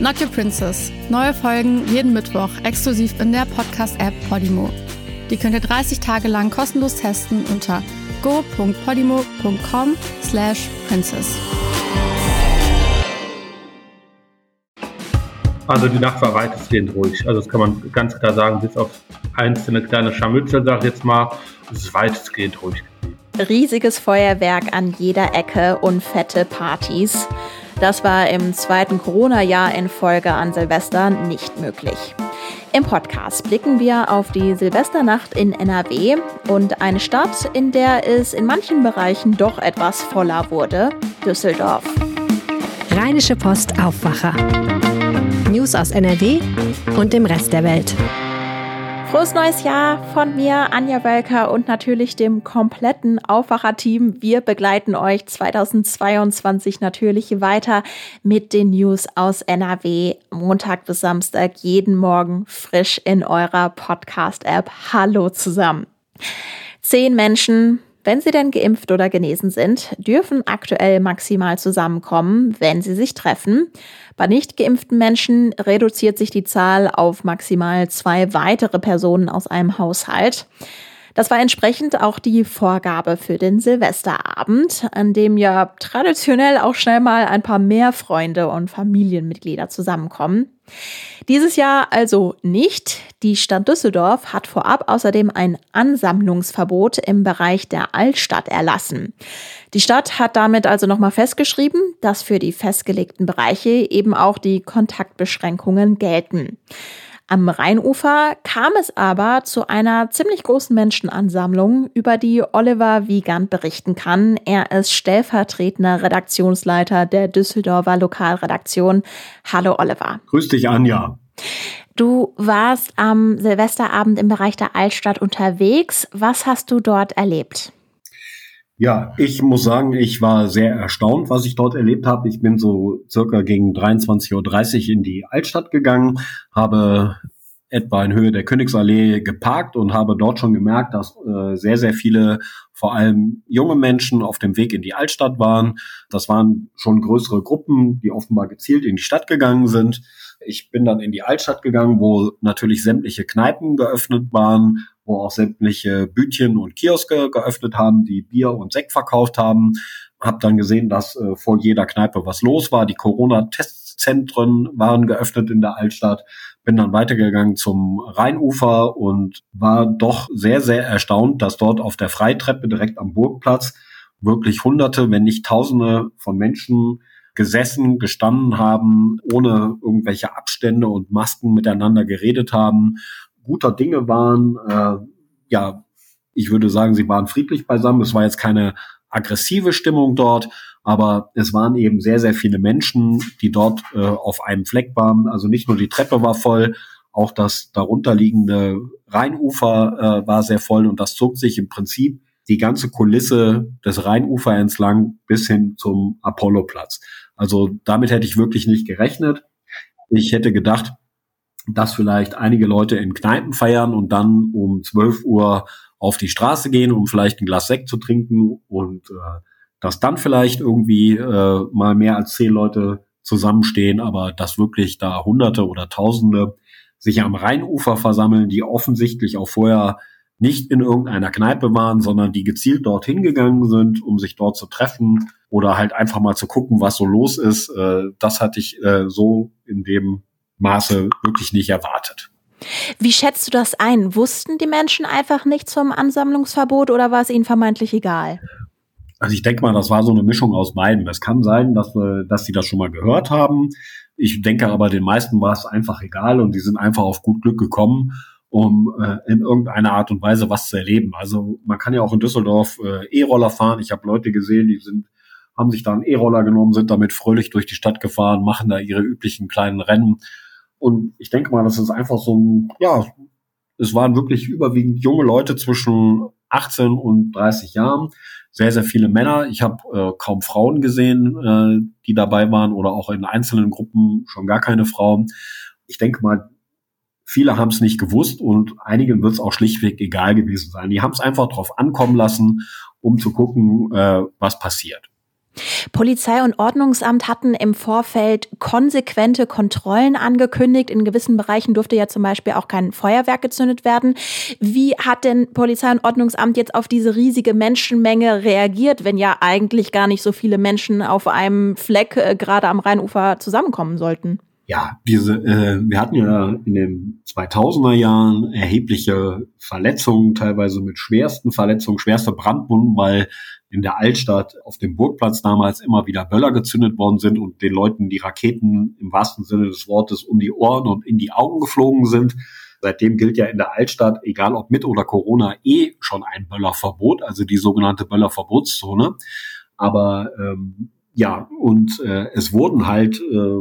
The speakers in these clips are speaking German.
Not Your Princess. Neue Folgen jeden Mittwoch exklusiv in der Podcast-App Podimo. Die könnt ihr 30 Tage lang kostenlos testen unter go.podimo.com slash princess. Also die Nacht war weitestgehend ruhig. Also das kann man ganz klar sagen, bis auf einzelne kleine Scharmützel, sag ich jetzt mal, es ist weitestgehend ruhig Riesiges Feuerwerk an jeder Ecke und fette Partys. Das war im zweiten Corona-Jahr in Folge an Silvester nicht möglich. Im Podcast blicken wir auf die Silvesternacht in NRW und eine Stadt, in der es in manchen Bereichen doch etwas voller wurde, Düsseldorf. Rheinische Post Aufwacher. News aus NRW und dem Rest der Welt. Frohes neues Jahr von mir, Anja Wölker und natürlich dem kompletten Aufwacher-Team. Wir begleiten euch 2022 natürlich weiter mit den News aus NRW. Montag bis Samstag jeden Morgen frisch in eurer Podcast-App. Hallo zusammen. Zehn Menschen wenn sie denn geimpft oder genesen sind, dürfen aktuell maximal zusammenkommen, wenn sie sich treffen. Bei nicht geimpften Menschen reduziert sich die Zahl auf maximal zwei weitere Personen aus einem Haushalt. Das war entsprechend auch die Vorgabe für den Silvesterabend, an dem ja traditionell auch schnell mal ein paar mehr Freunde und Familienmitglieder zusammenkommen. Dieses Jahr also nicht. Die Stadt Düsseldorf hat vorab außerdem ein Ansammlungsverbot im Bereich der Altstadt erlassen. Die Stadt hat damit also nochmal festgeschrieben, dass für die festgelegten Bereiche eben auch die Kontaktbeschränkungen gelten. Am Rheinufer kam es aber zu einer ziemlich großen Menschenansammlung, über die Oliver Wiegand berichten kann. Er ist stellvertretender Redaktionsleiter der Düsseldorfer Lokalredaktion. Hallo Oliver. Grüß dich, Anja. Du warst am Silvesterabend im Bereich der Altstadt unterwegs. Was hast du dort erlebt? Ja, ich muss sagen, ich war sehr erstaunt, was ich dort erlebt habe. Ich bin so circa gegen 23.30 Uhr in die Altstadt gegangen, habe etwa in Höhe der Königsallee geparkt und habe dort schon gemerkt, dass äh, sehr, sehr viele, vor allem junge Menschen auf dem Weg in die Altstadt waren. Das waren schon größere Gruppen, die offenbar gezielt in die Stadt gegangen sind. Ich bin dann in die Altstadt gegangen, wo natürlich sämtliche Kneipen geöffnet waren, wo auch sämtliche Bütchen und Kioske geöffnet haben, die Bier und Sekt verkauft haben. Hab dann gesehen, dass äh, vor jeder Kneipe was los war. Die Corona-Testzentren waren geöffnet in der Altstadt. Bin dann weitergegangen zum Rheinufer und war doch sehr, sehr erstaunt, dass dort auf der Freitreppe direkt am Burgplatz wirklich Hunderte, wenn nicht Tausende von Menschen gesessen, gestanden haben, ohne irgendwelche Abstände und Masken miteinander geredet haben, guter Dinge waren. Äh, ja, ich würde sagen, sie waren friedlich beisammen. Es war jetzt keine aggressive Stimmung dort, aber es waren eben sehr, sehr viele Menschen, die dort äh, auf einem Fleck waren. Also nicht nur die Treppe war voll, auch das darunterliegende Rheinufer äh, war sehr voll und das zog sich im Prinzip die ganze Kulisse des Rheinufer entlang bis hin zum Apolloplatz. Also damit hätte ich wirklich nicht gerechnet. Ich hätte gedacht, dass vielleicht einige Leute in Kneipen feiern und dann um 12 Uhr auf die Straße gehen, um vielleicht ein Glas Sekt zu trinken und äh, dass dann vielleicht irgendwie äh, mal mehr als zehn Leute zusammenstehen, aber dass wirklich da Hunderte oder Tausende sich am Rheinufer versammeln, die offensichtlich auch vorher nicht in irgendeiner Kneipe waren, sondern die gezielt dorthin gegangen sind, um sich dort zu treffen oder halt einfach mal zu gucken, was so los ist. Äh, das hatte ich äh, so in dem Maße wirklich nicht erwartet. Wie schätzt du das ein? Wussten die Menschen einfach nicht zum Ansammlungsverbot oder war es ihnen vermeintlich egal? Also ich denke mal, das war so eine Mischung aus beiden. Es kann sein, dass, wir, dass sie das schon mal gehört haben. Ich denke aber, den meisten war es einfach egal und die sind einfach auf gut Glück gekommen um äh, in irgendeiner Art und Weise was zu erleben. Also man kann ja auch in Düsseldorf äh, E-Roller fahren. Ich habe Leute gesehen, die sind haben sich da einen E-Roller genommen, sind damit fröhlich durch die Stadt gefahren, machen da ihre üblichen kleinen Rennen. Und ich denke mal, das ist einfach so ein, ja, es waren wirklich überwiegend junge Leute zwischen 18 und 30 Jahren. Sehr, sehr viele Männer. Ich habe äh, kaum Frauen gesehen, äh, die dabei waren oder auch in einzelnen Gruppen schon gar keine Frauen. Ich denke mal, viele haben es nicht gewusst und einigen wird es auch schlichtweg egal gewesen sein. Die haben es einfach drauf ankommen lassen, um zu gucken, äh, was passiert. Polizei und Ordnungsamt hatten im Vorfeld konsequente Kontrollen angekündigt. In gewissen Bereichen durfte ja zum Beispiel auch kein Feuerwerk gezündet werden. Wie hat denn Polizei und Ordnungsamt jetzt auf diese riesige Menschenmenge reagiert, wenn ja eigentlich gar nicht so viele Menschen auf einem Fleck äh, gerade am Rheinufer zusammenkommen sollten? ja, diese, äh, wir hatten ja in den 2000er Jahren erhebliche Verletzungen, teilweise mit schwersten Verletzungen, schwerste Brandwunden, weil in der Altstadt auf dem Burgplatz damals immer wieder Böller gezündet worden sind und den Leuten die Raketen im wahrsten Sinne des Wortes um die Ohren und in die Augen geflogen sind. Seitdem gilt ja in der Altstadt, egal ob mit oder Corona, eh schon ein Böllerverbot, also die sogenannte Böllerverbotszone. Aber ähm, ja, und äh, es wurden halt äh,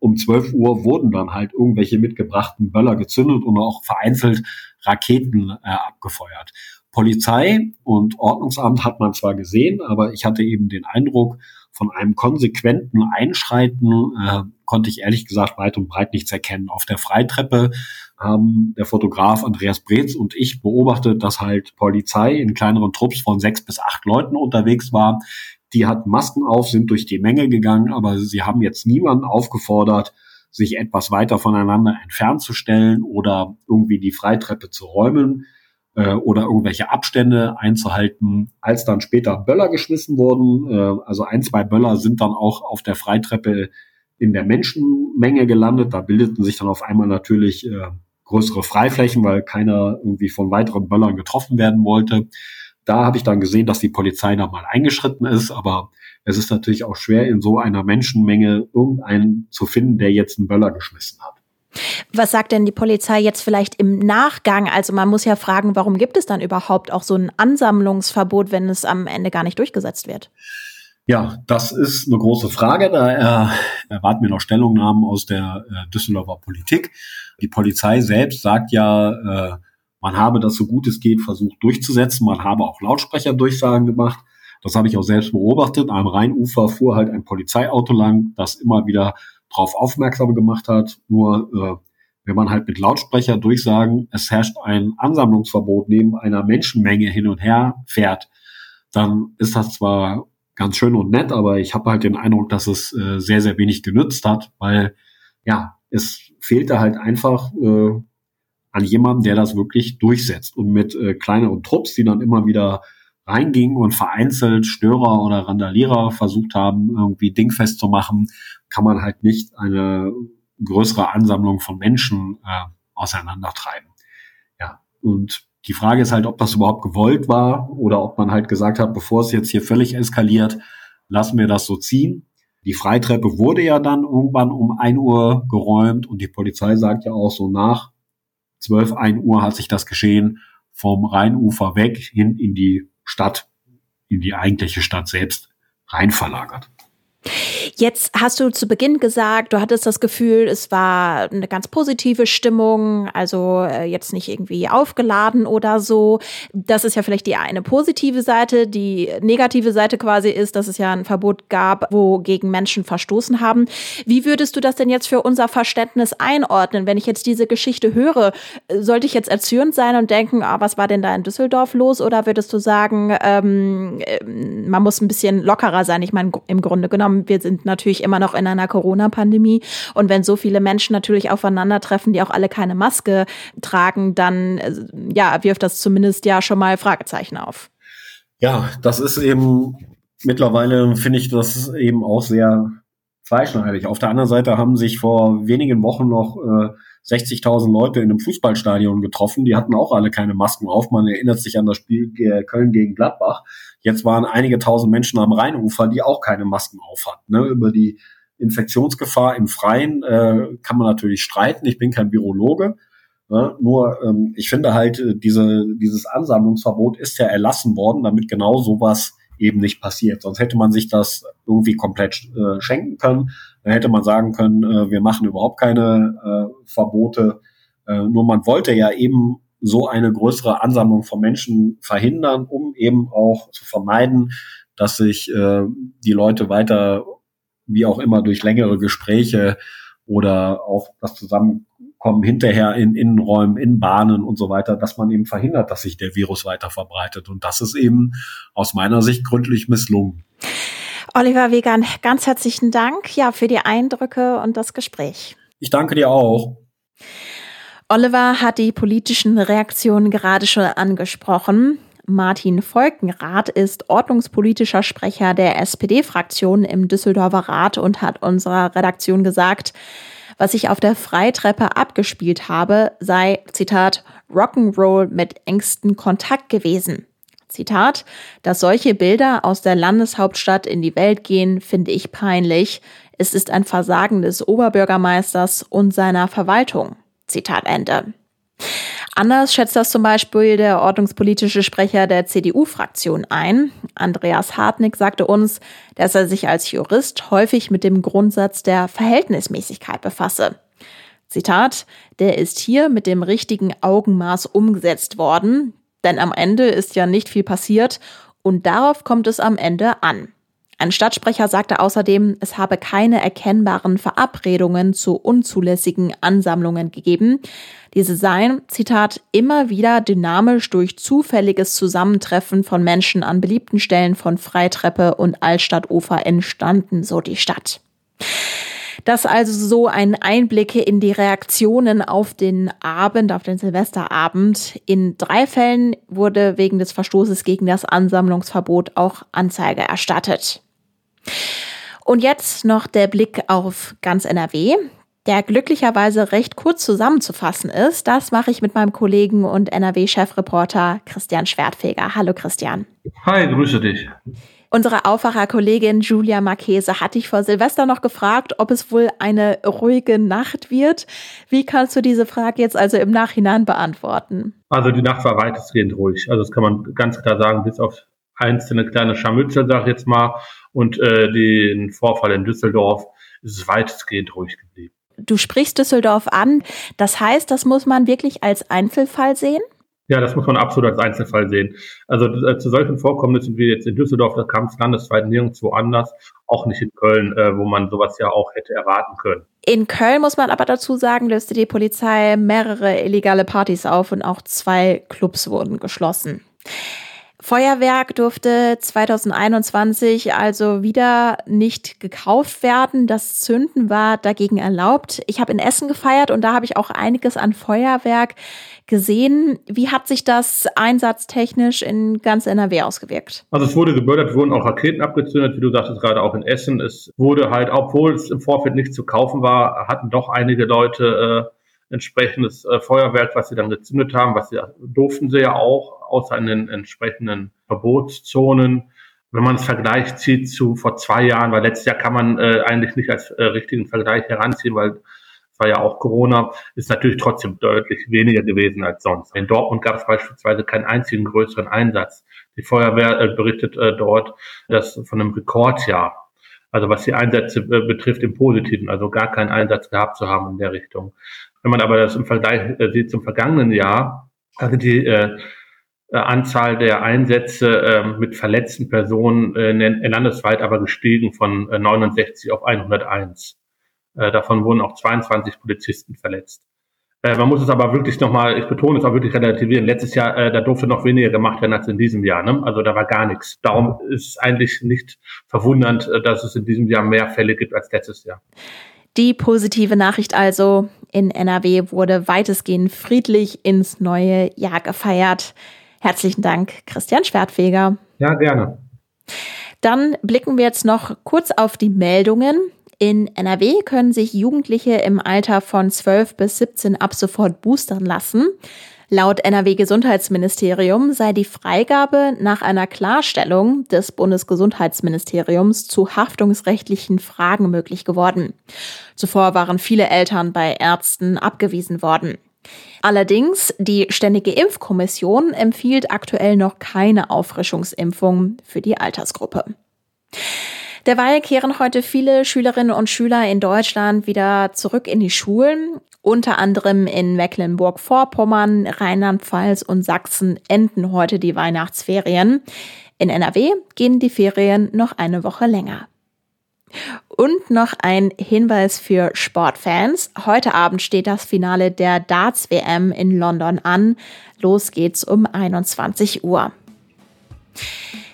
um 12 Uhr wurden dann halt irgendwelche mitgebrachten Böller gezündet und auch vereinzelt Raketen äh, abgefeuert. Polizei und Ordnungsamt hat man zwar gesehen, aber ich hatte eben den Eindruck, von einem konsequenten Einschreiten äh, konnte ich ehrlich gesagt weit und breit nichts erkennen. Auf der Freitreppe haben der Fotograf Andreas Breetz und ich beobachtet, dass halt Polizei in kleineren Trupps von sechs bis acht Leuten unterwegs war. Die hatten Masken auf, sind durch die Menge gegangen, aber sie haben jetzt niemanden aufgefordert, sich etwas weiter voneinander entfernt zu stellen oder irgendwie die Freitreppe zu räumen äh, oder irgendwelche Abstände einzuhalten. Als dann später Böller geschmissen wurden, äh, also ein, zwei Böller sind dann auch auf der Freitreppe in der Menschenmenge gelandet. Da bildeten sich dann auf einmal natürlich äh, größere Freiflächen, weil keiner irgendwie von weiteren Böllern getroffen werden wollte. Da habe ich dann gesehen, dass die Polizei da mal eingeschritten ist, aber es ist natürlich auch schwer, in so einer Menschenmenge irgendeinen zu finden, der jetzt einen Böller geschmissen hat. Was sagt denn die Polizei jetzt vielleicht im Nachgang? Also man muss ja fragen, warum gibt es dann überhaupt auch so ein Ansammlungsverbot, wenn es am Ende gar nicht durchgesetzt wird? Ja, das ist eine große Frage. Da äh, erwarten wir noch Stellungnahmen aus der äh, Düsseldorfer Politik. Die Polizei selbst sagt ja, äh, man habe das so gut es geht versucht durchzusetzen. Man habe auch Lautsprecherdurchsagen gemacht. Das habe ich auch selbst beobachtet. Am Rheinufer fuhr halt ein Polizeiauto lang, das immer wieder darauf aufmerksam gemacht hat. Nur äh, wenn man halt mit Lautsprecher durchsagen, es herrscht ein Ansammlungsverbot neben einer Menschenmenge hin und her fährt, dann ist das zwar ganz schön und nett, aber ich habe halt den Eindruck, dass es äh, sehr, sehr wenig genützt hat, weil ja, es fehlte halt einfach äh, an jemandem, der das wirklich durchsetzt. Und mit äh, kleineren Trupps, die dann immer wieder reingingen und vereinzelt Störer oder Randalierer versucht haben, irgendwie dingfest zu machen, kann man halt nicht eine größere Ansammlung von Menschen äh, auseinandertreiben. Ja, und die Frage ist halt, ob das überhaupt gewollt war oder ob man halt gesagt hat, bevor es jetzt hier völlig eskaliert, lassen wir das so ziehen. Die Freitreppe wurde ja dann irgendwann um ein Uhr geräumt und die Polizei sagt ja auch so nach 12, 1 Uhr hat sich das geschehen vom Rheinufer weg hin in die Stadt, in die eigentliche Stadt selbst rein verlagert. Jetzt hast du zu Beginn gesagt, du hattest das Gefühl, es war eine ganz positive Stimmung, also äh, jetzt nicht irgendwie aufgeladen oder so. Das ist ja vielleicht die eine positive Seite. Die negative Seite quasi ist, dass es ja ein Verbot gab, wo gegen Menschen verstoßen haben. Wie würdest du das denn jetzt für unser Verständnis einordnen? Wenn ich jetzt diese Geschichte höre, sollte ich jetzt erzürnt sein und denken, ah, was war denn da in Düsseldorf los? Oder würdest du sagen, ähm, äh, man muss ein bisschen lockerer sein? Ich meine, im Grunde genommen, wir sind natürlich immer noch in einer Corona-Pandemie. Und wenn so viele Menschen natürlich aufeinandertreffen, die auch alle keine Maske tragen, dann äh, ja, wirft das zumindest ja schon mal Fragezeichen auf. Ja, das ist eben mittlerweile, finde ich, das eben auch sehr zweischneidig. Auf der anderen Seite haben sich vor wenigen Wochen noch äh, 60.000 Leute in einem Fußballstadion getroffen. Die hatten auch alle keine Masken auf. Man erinnert sich an das Spiel Köln gegen Gladbach. Jetzt waren einige tausend Menschen am Rheinufer, die auch keine Masken auf hatten. Ne? Über die Infektionsgefahr im Freien äh, kann man natürlich streiten. Ich bin kein Virologe. Ne? Nur ähm, ich finde halt, äh, diese, dieses Ansammlungsverbot ist ja erlassen worden, damit genau sowas eben nicht passiert. Sonst hätte man sich das irgendwie komplett äh, schenken können. Dann hätte man sagen können, äh, wir machen überhaupt keine äh, Verbote. Äh, nur man wollte ja eben so eine größere Ansammlung von Menschen verhindern, um eben auch zu vermeiden, dass sich äh, die Leute weiter, wie auch immer, durch längere Gespräche oder auch das Zusammenkommen hinterher in Innenräumen, in Bahnen und so weiter, dass man eben verhindert, dass sich der Virus weiter verbreitet. Und das ist eben aus meiner Sicht gründlich misslungen. Oliver Wegan, ganz herzlichen Dank ja für die Eindrücke und das Gespräch. Ich danke dir auch. Oliver hat die politischen Reaktionen gerade schon angesprochen. Martin Volkenrath ist ordnungspolitischer Sprecher der SPD-Fraktion im Düsseldorfer Rat und hat unserer Redaktion gesagt, was sich auf der Freitreppe abgespielt habe, sei, Zitat, Rock'n'Roll mit engstem Kontakt gewesen. Zitat, dass solche Bilder aus der Landeshauptstadt in die Welt gehen, finde ich peinlich. Es ist ein Versagen des Oberbürgermeisters und seiner Verwaltung. Zitat Ende. Anders schätzt das zum Beispiel der ordnungspolitische Sprecher der CDU-Fraktion ein. Andreas Hartnick sagte uns, dass er sich als Jurist häufig mit dem Grundsatz der Verhältnismäßigkeit befasse. Zitat, der ist hier mit dem richtigen Augenmaß umgesetzt worden, denn am Ende ist ja nicht viel passiert und darauf kommt es am Ende an. Ein Stadtsprecher sagte außerdem, es habe keine erkennbaren Verabredungen zu unzulässigen Ansammlungen gegeben. Diese seien, Zitat, immer wieder dynamisch durch zufälliges Zusammentreffen von Menschen an beliebten Stellen von Freitreppe und Altstadtufer entstanden, so die Stadt. Das also so ein Einblick in die Reaktionen auf den Abend, auf den Silvesterabend. In drei Fällen wurde wegen des Verstoßes gegen das Ansammlungsverbot auch Anzeige erstattet. Und jetzt noch der Blick auf ganz NRW, der glücklicherweise recht kurz zusammenzufassen ist. Das mache ich mit meinem Kollegen und NRW-Chefreporter Christian Schwertfeger. Hallo Christian. Hi, grüße dich. Unsere Aufwacher-Kollegin Julia Marchese hat dich vor Silvester noch gefragt, ob es wohl eine ruhige Nacht wird. Wie kannst du diese Frage jetzt also im Nachhinein beantworten? Also die Nacht war weitestgehend ruhig. Also das kann man ganz klar sagen, bis auf einzelne kleine Scharmützel, sag ich jetzt mal, und äh, den Vorfall in Düsseldorf ist es weitestgehend ruhig geblieben. Du sprichst Düsseldorf an. Das heißt, das muss man wirklich als Einzelfall sehen? Ja, das muss man absolut als Einzelfall sehen. Also äh, zu solchen Vorkommnissen wie jetzt in Düsseldorf, da kam es landesweit nirgendwo anders, auch nicht in Köln, äh, wo man sowas ja auch hätte erwarten können. In Köln muss man aber dazu sagen, löste die Polizei mehrere illegale Partys auf und auch zwei Clubs wurden geschlossen. Feuerwerk durfte 2021 also wieder nicht gekauft werden. Das Zünden war dagegen erlaubt. Ich habe in Essen gefeiert und da habe ich auch einiges an Feuerwerk gesehen. Wie hat sich das einsatztechnisch in ganz NRW ausgewirkt? Also es wurde gebördert, wurden auch Raketen abgezündet, wie du sagtest, gerade auch in Essen. Es wurde halt, obwohl es im Vorfeld nicht zu kaufen war, hatten doch einige Leute äh, entsprechendes äh, Feuerwerk, was sie dann gezündet haben, was sie durften sie ja auch, außer in den entsprechenden Verbotszonen. Wenn man es Vergleich zieht zu vor zwei Jahren, weil letztes Jahr kann man äh, eigentlich nicht als äh, richtigen Vergleich heranziehen, weil war ja auch Corona, ist natürlich trotzdem deutlich weniger gewesen als sonst. In Dortmund gab es beispielsweise keinen einzigen größeren Einsatz. Die Feuerwehr äh, berichtet äh, dort, dass von einem Rekordjahr, also was die Einsätze äh, betrifft im Positiven, also gar keinen Einsatz gehabt zu haben in der Richtung. Wenn man aber das im Vergleich äh, sieht zum vergangenen Jahr, also die äh, äh Anzahl der Einsätze äh, mit verletzten Personen äh, landesweit aber gestiegen von 69 auf 101. Äh, davon wurden auch 22 Polizisten verletzt. Äh, man muss es aber wirklich nochmal, ich betone es auch wirklich relativieren. Letztes Jahr, äh, da durfte noch weniger gemacht werden als in diesem Jahr. Ne? Also da war gar nichts. Darum ist es eigentlich nicht verwundernd, äh, dass es in diesem Jahr mehr Fälle gibt als letztes Jahr. Die positive Nachricht also, in NRW wurde weitestgehend friedlich ins neue Jahr gefeiert. Herzlichen Dank, Christian Schwertfeger. Ja, gerne. Dann blicken wir jetzt noch kurz auf die Meldungen. In NRW können sich Jugendliche im Alter von 12 bis 17 ab sofort boostern lassen. Laut NRW-Gesundheitsministerium sei die Freigabe nach einer Klarstellung des Bundesgesundheitsministeriums zu haftungsrechtlichen Fragen möglich geworden. Zuvor waren viele Eltern bei Ärzten abgewiesen worden. Allerdings, die Ständige Impfkommission empfiehlt aktuell noch keine Auffrischungsimpfung für die Altersgruppe. Derweil kehren heute viele Schülerinnen und Schüler in Deutschland wieder zurück in die Schulen. Unter anderem in Mecklenburg-Vorpommern, Rheinland-Pfalz und Sachsen enden heute die Weihnachtsferien. In NRW gehen die Ferien noch eine Woche länger. Und noch ein Hinweis für Sportfans. Heute Abend steht das Finale der Darts WM in London an. Los geht's um 21 Uhr.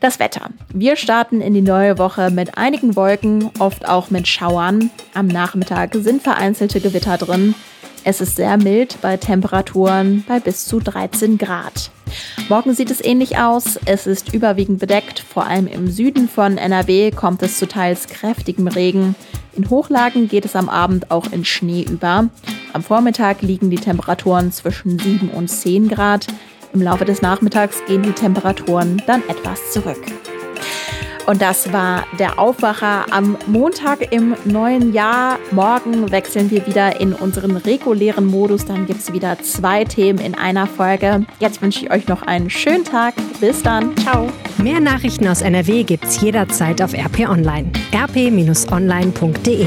Das Wetter. Wir starten in die neue Woche mit einigen Wolken, oft auch mit Schauern. Am Nachmittag sind vereinzelte Gewitter drin. Es ist sehr mild bei Temperaturen bei bis zu 13 Grad. Morgen sieht es ähnlich aus. Es ist überwiegend bedeckt. Vor allem im Süden von NRW kommt es zu teils kräftigem Regen. In Hochlagen geht es am Abend auch in Schnee über. Am Vormittag liegen die Temperaturen zwischen 7 und 10 Grad. Im Laufe des Nachmittags gehen die Temperaturen dann etwas zurück. Und das war der Aufwacher am Montag im neuen Jahr. Morgen wechseln wir wieder in unseren regulären Modus. Dann gibt es wieder zwei Themen in einer Folge. Jetzt wünsche ich euch noch einen schönen Tag. Bis dann. Ciao. Mehr Nachrichten aus NRW gibt es jederzeit auf RP Online. rp-online.de